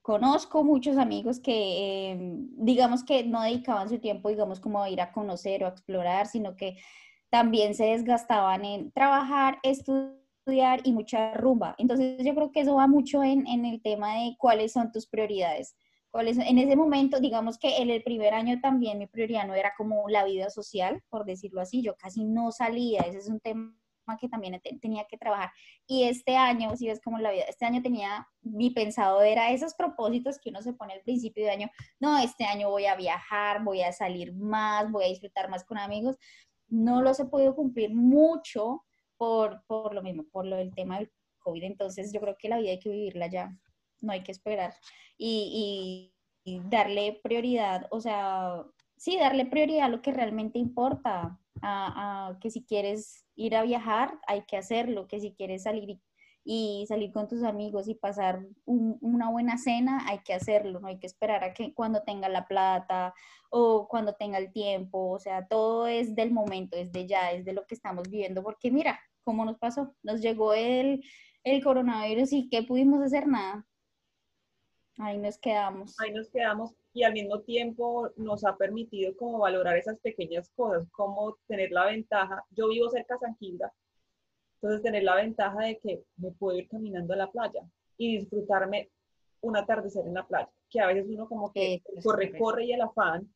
conozco muchos amigos que, em, digamos que no dedicaban su tiempo, digamos, como a ir a conocer o a explorar, sino que también se desgastaban en trabajar, estudiar y mucha rumba. Entonces yo creo que eso va mucho en, en el tema de cuáles son tus prioridades. ¿Cuáles, en ese momento, digamos que en el primer año también mi prioridad no era como la vida social, por decirlo así, yo casi no salía, ese es un tema que también tenía que trabajar. Y este año, si ves como la vida, este año tenía, mi pensado era esos propósitos que uno se pone al principio de año, no, este año voy a viajar, voy a salir más, voy a disfrutar más con amigos. No los he podido cumplir mucho por, por lo mismo, por lo del tema del COVID. Entonces yo creo que la vida hay que vivirla ya, no hay que esperar. y, y darle prioridad, o sea, sí, darle prioridad a lo que realmente importa, a, que si quieres ir a viajar, hay que hacerlo, que si quieres salir y, salir con tus amigos y pasar una buena cena, hay que hacerlo, no hay que esperar a que cuando tenga la plata o cuando tenga el tiempo, o sea, todo es del momento, es de ya, es de lo que estamos viviendo, porque mira, ¿cómo nos pasó? Nos llegó el, el coronavirus y ¿qué pudimos hacer? Nada. Ahí nos quedamos. Ahí nos quedamos y al mismo tiempo nos ha permitido como valorar esas pequeñas cosas, como tener la ventaja. Yo vivo cerca de San Gilda, entonces tener la ventaja de que me puedo ir caminando a la playa y disfrutarme un atardecer en la playa, que a veces uno como que corre, corre y el afán,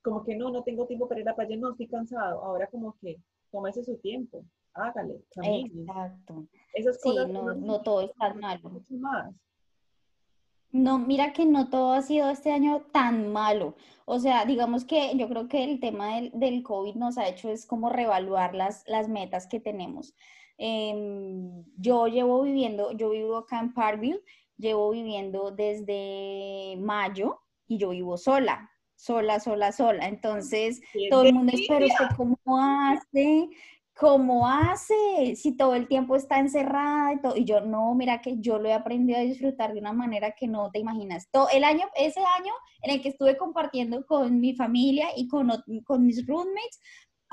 como que no, no tengo tiempo para ir a la playa, no estoy cansado, ahora como que tómese su tiempo, hágale, camine. Exacto. Esas sí, no, no todo es tan malo. Mucho más. No, mira que no todo ha sido este año tan malo. O sea, digamos que yo creo que el tema del, del COVID nos ha hecho es como reevaluar las, las metas que tenemos. Em, yo llevo viviendo, yo vivo acá en Parkville, llevo viviendo desde mayo y yo vivo sola, sola, sola, sola. Entonces, todo el mundo espera usted cómo hace, ¿cómo hace? Si todo el tiempo está encerrada y todo. Y yo, no, mira que yo lo he aprendido a disfrutar de una manera que no te imaginas. Todo el año, ese año en el que estuve compartiendo con mi familia y con, con mis roommates,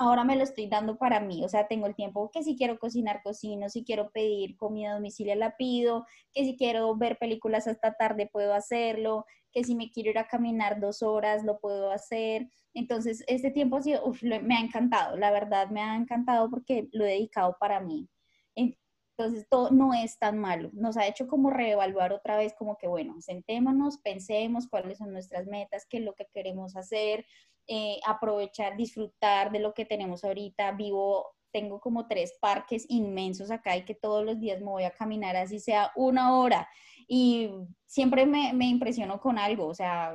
ahora me lo estoy dando para mí, o sea, tengo el tiempo que si quiero cocinar, cocino, si quiero pedir comida a domicilio, la pido, que si quiero ver películas hasta tarde, puedo hacerlo, que si me quiero ir a caminar dos horas, lo puedo hacer. Entonces, este tiempo ha sido, me ha encantado, la verdad me ha encantado porque lo he dedicado para mí. Entonces, todo no es tan malo. Nos ha hecho como reevaluar otra vez, como que, bueno, sentémonos, pensemos cuáles son nuestras metas, qué es lo que queremos hacer, eh, aprovechar, disfrutar de lo que tenemos ahorita. Vivo, tengo como tres parques inmensos acá y que todos los días me voy a caminar así sea una hora. Y siempre me, me impresiono con algo, o sea,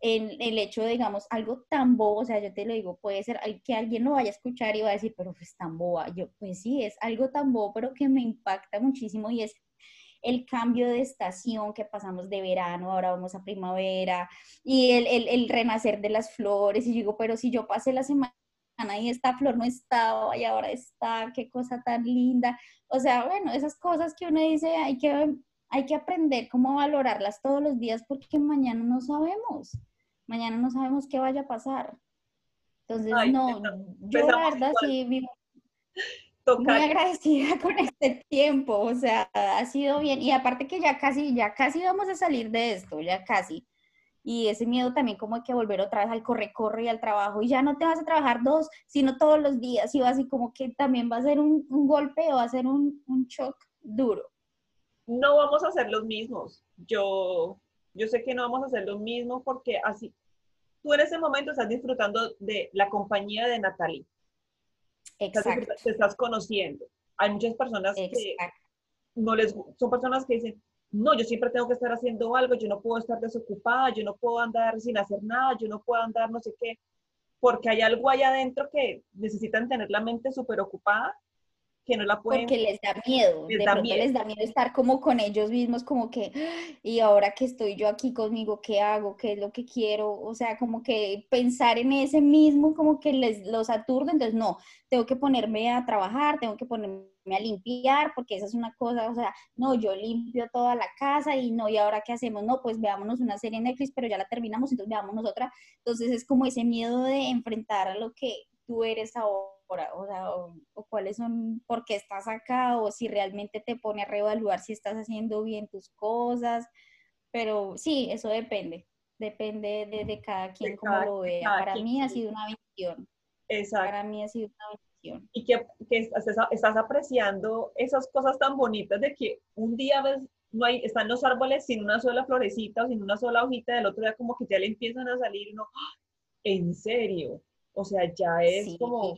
el, el, hecho de, digamos, algo tan bobo, o sea, yo te lo digo, puede ser que alguien lo vaya a escuchar y va a decir, pero es tan boba. Yo, pues sí, es algo tan bobo, pero que me impacta muchísimo y es el cambio de estación que pasamos de verano, ahora vamos a primavera, y el, el, el renacer de las flores, y digo, pero si yo pasé la semana y esta flor no estaba y ahora está, qué cosa tan linda. O sea, bueno, esas cosas que uno dice, hay que, hay que aprender cómo valorarlas todos los días porque mañana no sabemos, mañana no sabemos qué vaya a pasar. Entonces, no, yo la verdad sí vivo, <laughs> muy agradecida <laughs> con este tiempo, o sea, ha sido bien. Y aparte que ya casi, ya casi vamos a salir de esto, ya casi. Y ese miedo también como que volver otra vez al corre-corre y al trabajo. Y ya no te vas a trabajar dos, sino todos los días. Y va así como que también va a ser un, golpe o va a ser un, un shock duro. No vamos a ser los mismos. Yo, yo sé que no vamos a hacer lo mismo porque así, tú en ese momento estás disfrutando de la compañía de Natalie Exacto. Te estás conociendo. Hay muchas personas que no les son personas que dicen, no, yo siempre tengo que estar haciendo algo, yo no puedo estar desocupada, yo no puedo andar sin hacer nada, yo no puedo andar no sé qué, porque hay algo allá adentro que necesitan tener la mente súper ocupada que no la pueden... Porque les da miedo, les de da miedo. les da miedo estar como con ellos mismos, como que, y ahora que estoy yo aquí conmigo, ¿qué hago? ¿Qué es lo que quiero? O sea, como que pensar en ese mismo, como que les los aturde, entonces no, tengo que ponerme a trabajar, tengo que ponerme a limpiar, porque esa es una cosa, o sea, no, yo limpio toda la casa y no, ¿y ahora qué hacemos? No, pues veámonos una serie en Netflix, pero ya la terminamos, entonces veámonos otra. Entonces es como ese miedo de enfrentar a lo que tú eres ahora o, sea, o, cuáles son, por qué estás acá, o si realmente te pone a reevaluar si estás haciendo bien tus cosas, pero sí, eso depende, depende de, cada quien como lo vea. Para mí ha sido una bendición. Exacto. Para mí ha sido una bendición. Y que, que estás, estás apreciando esas cosas tan bonitas de que un día ves no hay, están los árboles sin una sola florecita o sin una sola hojita, del otro día como que ya le empiezan a salir, no, ¡ah! en serio, o sea, ya es como,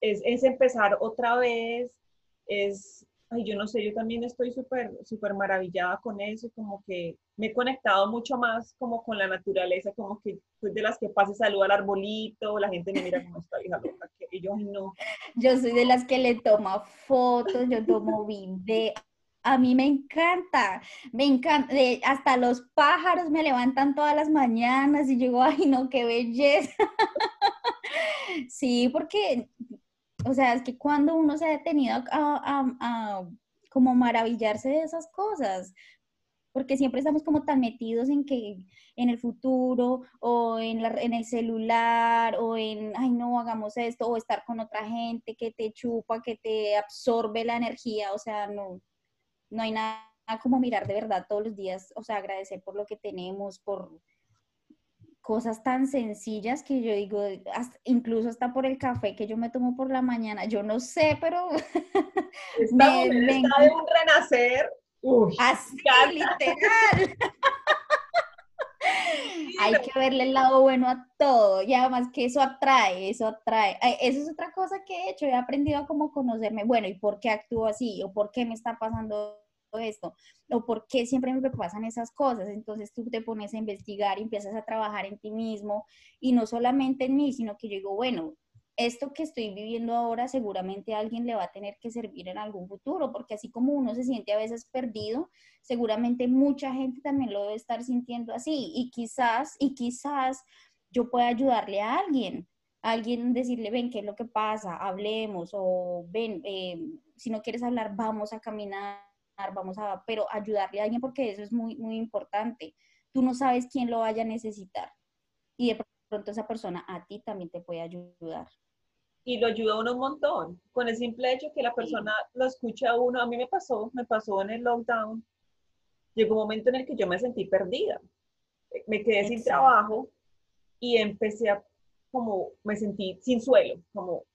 es, es, empezar otra vez, es, ay, yo no sé, yo también estoy súper, súper maravillada con eso, como que me he conectado mucho más como con la naturaleza, como que soy de las que pase saluda al arbolito, la gente me mira como está hija loca, que yo no. Yo soy de las que le toma fotos, yo tomo video, a mí me encanta, me encanta, hasta los pájaros me levantan todas las mañanas y digo, ay no, qué belleza. <laughs> sí, porque, o sea, es que cuando uno se ha detenido a, como maravillarse de esas cosas, porque siempre estamos como tan metidos en que en el futuro o en, la, en el celular o en, ay no, hagamos esto o estar con otra gente que te chupa, que te absorbe la energía, o sea, no, no hay nada como mirar de verdad todos los días, o sea, agradecer por lo que tenemos, por cosas tan sencillas que yo digo, incluso hasta por el café que yo me tomo por la mañana, yo no sé, pero... <laughs> Está, me, de un renacer. así, literal. <laughs> <laughs> Hay que verle el lado bueno a todo y además que eso atrae, eso atrae. Eso es otra cosa que he hecho, he aprendido a cómo conocerme, bueno, ¿y por qué actúo así? ¿O por qué me está pasando esto? ¿O por qué siempre me pasan esas cosas? Entonces tú te pones a investigar y empiezas a trabajar en ti mismo y no solamente en mí, sino que yo digo, bueno, esto que estoy viviendo ahora seguramente a alguien le va a tener que servir en algún futuro, porque así como uno se siente a veces perdido, seguramente mucha gente también lo debe estar sintiendo así y quizás, y quizás yo pueda ayudarle a alguien. alguien decirle, ven, ¿qué es lo que pasa? Hablemos, o ven, eh, si no quieres hablar, vamos a caminar, vamos a, pero ayudarle a alguien porque eso es muy, muy importante. Tú no sabes quién lo vaya a necesitar y de pronto esa persona a ti también te puede ayudar. Y lo ayuda a uno un montón, con el simple hecho que la persona lo escucha a uno. A mí me pasó, me pasó en el lockdown. Llegó un momento en el que yo me sentí perdida. Me quedé sin trabajo y empecé a, como, me sentí sin suelo, como, o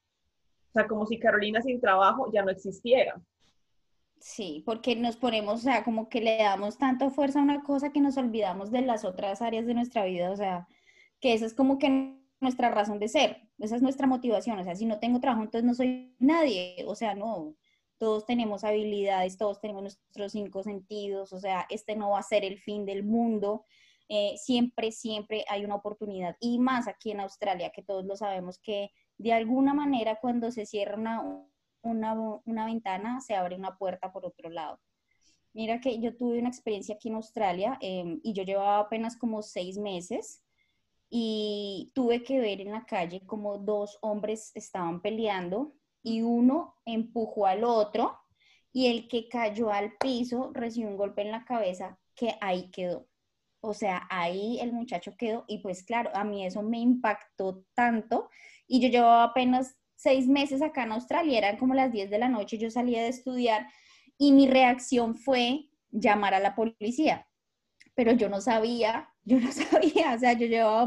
sea, como si Carolina sin trabajo ya no existiera. Sí, porque nos ponemos, o sea, como que le damos tanta fuerza a una cosa que nos olvidamos de las otras áreas de nuestra vida, o sea, que esa es como que nuestra razón de ser, esa es nuestra motivación, o sea, si no tengo trabajo, entonces no soy nadie, o sea, no, todos tenemos habilidades, todos tenemos nuestros cinco sentidos, o sea, este no va a ser el fin del mundo, eh, siempre, siempre hay una oportunidad, y más aquí en Australia, que todos lo sabemos, que de alguna manera cuando se cierra una, una, ventana, se abre una puerta por otro lado. Mira que yo tuve una experiencia aquí en Australia em, y yo llevaba apenas como seis meses y tuve que ver en la calle como dos hombres estaban peleando y uno empujó al otro y el que cayó al piso recibió un golpe en la cabeza que ahí quedó. O sea, ahí el muchacho quedó y pues claro, a mí eso me impactó tanto y yo llevaba apenas seis meses acá en Australia, eran como las 10 de la noche, yo salía de estudiar y mi reacción fue llamar a la policía, pero yo no sabía, <laughs> yo no sabía, o sea, yo llevaba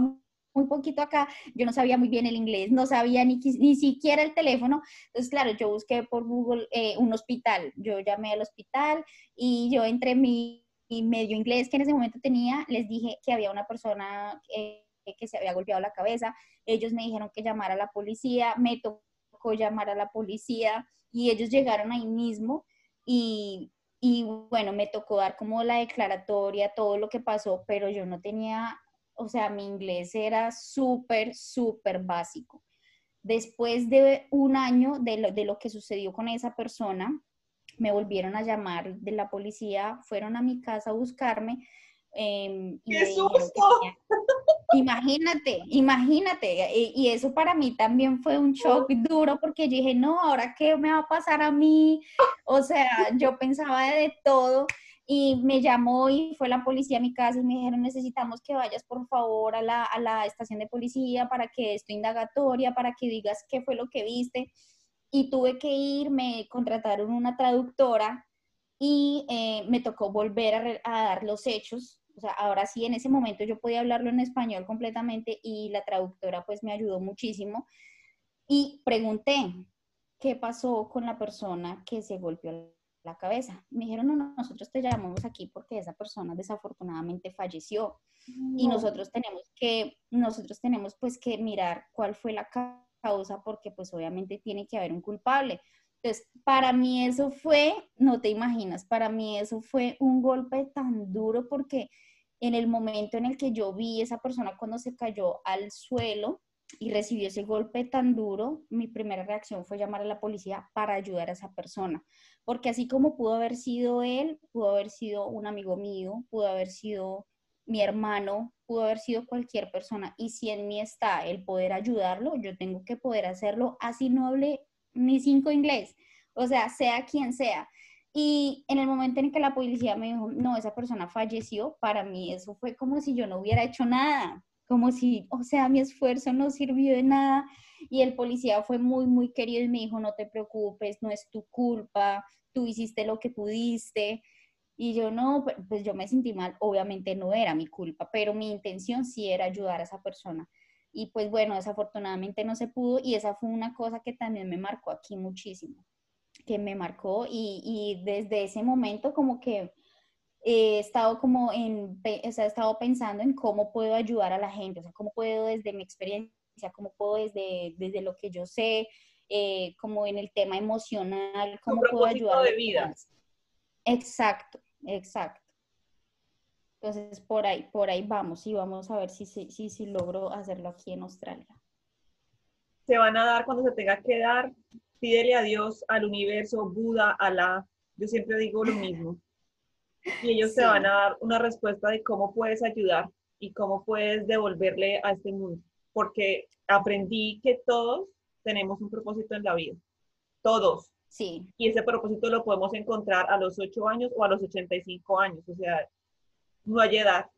muy poquito acá, yo no sabía muy bien el inglés, no sabía ni, ni siquiera el teléfono, entonces claro, yo busqué por Google eh, un hospital, yo llamé al hospital y yo entre mi, medio inglés que en ese momento tenía, les dije que había una persona eh, que se había golpeado la cabeza, ellos me dijeron que llamara a la policía, me tocó llamar a la policía y ellos llegaron ahí mismo y, y bueno, me tocó dar como la declaratoria, todo lo que pasó, pero yo no tenía, o sea, mi inglés era súper, súper básico. Después de un año de lo, de lo que sucedió con esa persona, me volvieron a llamar de la policía, fueron a mi casa a buscarme Em, ¡Qué susto! imagínate, imagínate. Y, eso para mí también fue un shock duro porque yo dije, no, ahora qué me va a pasar a mí. O sea, yo pensaba de todo y me llamó y fue la policía a mi casa y me dijeron, necesitamos que vayas por favor a la, a la estación de policía para que esto indagatoria, para que digas qué fue lo que viste. Y tuve que ir, me contrataron una traductora y eh, me tocó volver a, a, dar los hechos o sea, ahora sí, en ese momento yo podía hablarlo en español completamente y la traductora pues me ayudó muchísimo. Y pregunté, ¿qué pasó con la persona que se golpeó la cabeza? Me dijeron, no, nosotros te llamamos aquí porque esa persona desafortunadamente falleció. Y nosotros tenemos que, nosotros tenemos pues que mirar cuál fue la causa porque pues obviamente tiene que haber un culpable. Entonces, para mí eso fue, no te imaginas, para mí eso fue un golpe tan duro porque en el momento en el que yo vi esa persona cuando se cayó al suelo y recibió ese golpe tan duro, mi primera reacción fue llamar a la policía para ayudar a esa persona. Porque así como pudo haber sido él, pudo haber sido un amigo mío, pudo haber sido mi hermano, pudo haber sido cualquier persona. Y si en mí está el poder ayudarlo, yo tengo que poder hacerlo así no hable ni cinco inglés. O sea, sea quien sea. Y en el momento en que la policía me dijo, no, esa persona falleció, para mí eso fue como si yo no hubiera hecho nada, como si, o sea, mi esfuerzo no sirvió de nada. Y el policía fue muy, muy querido y me dijo, no te preocupes, no es tu culpa, tú hiciste lo que pudiste. Y yo no, pues yo me sentí mal, obviamente no era mi culpa, pero mi intención sí era ayudar a esa persona. Y pues bueno, desafortunadamente no se pudo y esa fue una cosa que también me marcó aquí muchísimo que me marcó y, desde ese momento como que he estado como en, o sea, he estado pensando en cómo puedo ayudar a la gente, o sea, cómo puedo desde mi experiencia, cómo puedo desde, desde lo que yo sé, eh, como en el tema emocional, cómo puedo ayudar. de vida. Exacto, exacto. Entonces, por ahí, por ahí vamos y vamos a ver si, si, si, si logro hacerlo aquí en Australia. Se van a dar cuando se tenga que dar, pídele a Dios, al universo, Buda, Alá. Yo siempre digo lo mismo. Y ellos te van a dar una respuesta de cómo puedes ayudar y cómo puedes devolverle a este mundo. porque aprendí que todos tenemos un propósito en la vida. Todos. Sí. Y ese propósito lo podemos encontrar a los 8 años o a los 85 años. O sea, no hay edad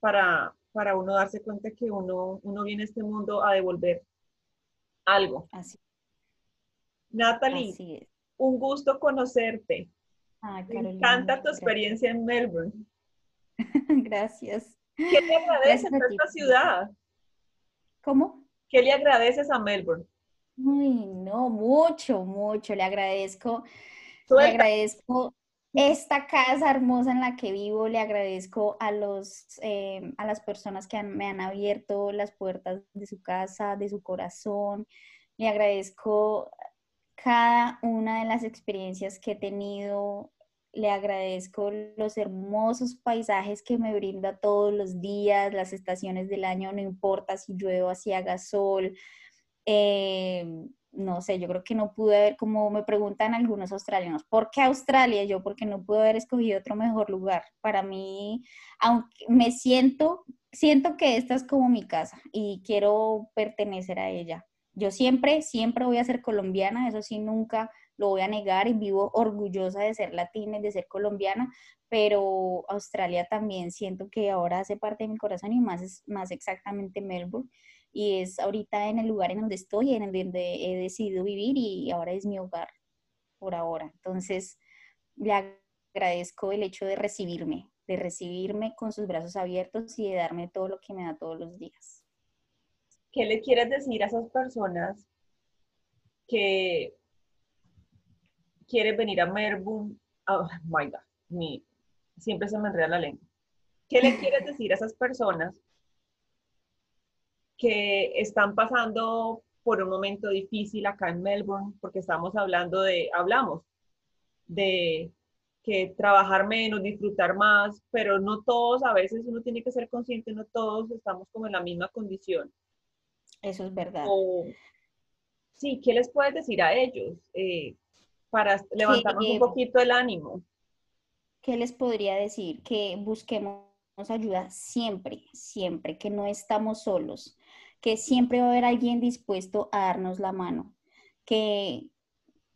para, para uno darse cuenta que uno, uno viene a este mundo a devolver algo. Así. Natalie, un gusto conocerte. Me encanta tu experiencia en Melbourne. <laughs> gracias. ¿Qué le agradeces a esta ciudad? ¿Cómo? ¿Qué le agradeces a Melbourne? Uy, no, mucho, mucho. Le agradezco. Le agradezco esta casa hermosa en la que vivo. Le agradezco a, los, eh, a las personas que me han abierto las puertas de su casa, de su corazón. Le agradezco cada una de las experiencias que he tenido. Le agradezco los hermosos paisajes que me brinda todos los días, las estaciones del año, no importa si llueve o si haga sol. Eh, no sé, yo creo que no pude haber, como me preguntan algunos australianos, ¿por qué Australia? Yo porque no pude haber escogido otro mejor lugar. Para mí, aunque me siento, siento que esta es como mi casa y quiero pertenecer a ella. Yo siempre, siempre voy a ser colombiana, eso sí, nunca lo voy a negar y vivo orgullosa de ser latina y de ser colombiana, pero Australia también siento que ahora hace parte de mi corazón y más, más exactamente Melbourne y es ahorita en el lugar en donde estoy, en el donde he decidido vivir y ahora es mi hogar por ahora. Entonces, le agradezco el hecho de recibirme, de recibirme con sus brazos abiertos y de darme todo lo que me da todos los días. ¿Qué le quieres decir a esas personas que quieren venir a Melbourne? Oh my God, siempre se me enreda la lengua. ¿Qué le quieres decir a esas personas que están pasando por un momento difícil acá en Melbourne, porque estamos hablando de, hablamos de que trabajar menos, disfrutar más, pero no todos, a veces uno tiene que ser consciente, no todos estamos como en la misma condición. Eso es verdad. sí, ¿qué les puedes decir a ellos eh, para levantarnos un poquito el ánimo? ¿Qué les podría decir? Que busquemos ayuda siempre, siempre, que no estamos solos, que siempre va a haber alguien dispuesto a darnos la mano, que,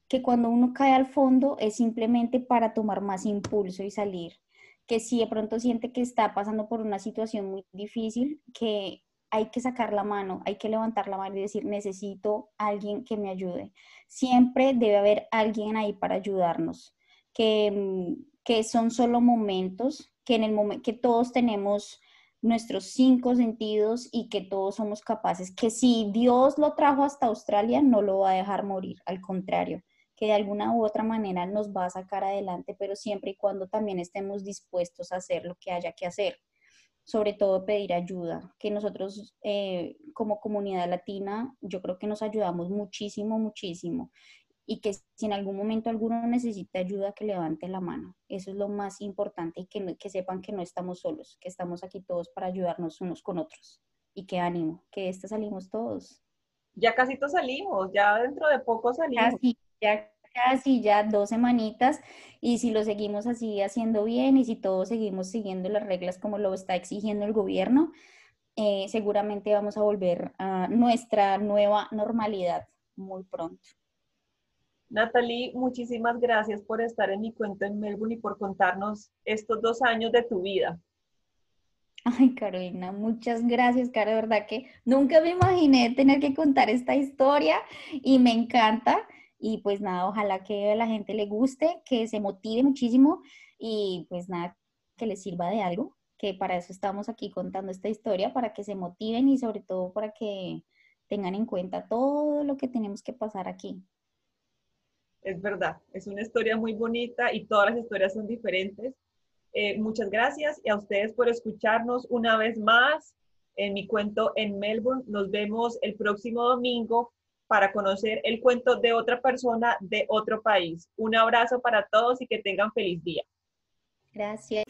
que cuando uno cae al fondo es simplemente para tomar más impulso y salir, que si de pronto siente que está pasando por una situación muy difícil, que hay que sacar la mano, hay que levantar la mano y decir, necesito alguien que me ayude. Siempre debe haber alguien ahí para ayudarnos, que, que son solo momentos, que en el que todos tenemos nuestros cinco sentidos y que todos somos capaces, que si Dios lo trajo hasta Australia, no lo va a dejar morir, al contrario, que de alguna u otra manera nos va a sacar adelante, pero siempre y cuando también estemos dispuestos a hacer lo que haya que hacer, sobre todo pedir ayuda, que nosotros eh, como comunidad latina, yo creo que nos ayudamos muchísimo, muchísimo y que si en algún momento alguno necesita ayuda, que levante la mano. Eso es lo más importante y que, que sepan que no estamos solos, que estamos aquí todos para ayudarnos unos con otros. Y que ánimo, que de esta salimos todos. Ya casi todos salimos, ya dentro de poco salimos. Casi, ya casi, ya dos semanitas. Y si lo seguimos así haciendo bien y si todos seguimos siguiendo las reglas como lo está exigiendo el gobierno, eh, seguramente vamos a volver a nuestra nueva normalidad muy pronto. Natalie, muchísimas gracias por estar en mi cuento en Melbourne y por contarnos estos dos años de tu vida. Ay, Carolina, muchas gracias, Caro. De verdad que nunca me imaginé tener que contar esta historia y me encanta. Y pues nada, ojalá que a la gente le guste, que se motive muchísimo y pues nada, que les sirva de algo, que para eso estamos aquí contando esta historia, para que se motiven y sobre todo para que tengan en cuenta todo lo que tenemos que pasar aquí es verdad, es una historia muy bonita y todas las historias son diferentes. Eh, muchas gracias y a ustedes por escucharnos una vez más en mi cuento en Melbourne. Nos vemos el próximo domingo para conocer el cuento de otra persona de otro país. Un abrazo para todos y que tengan feliz día. Gracias.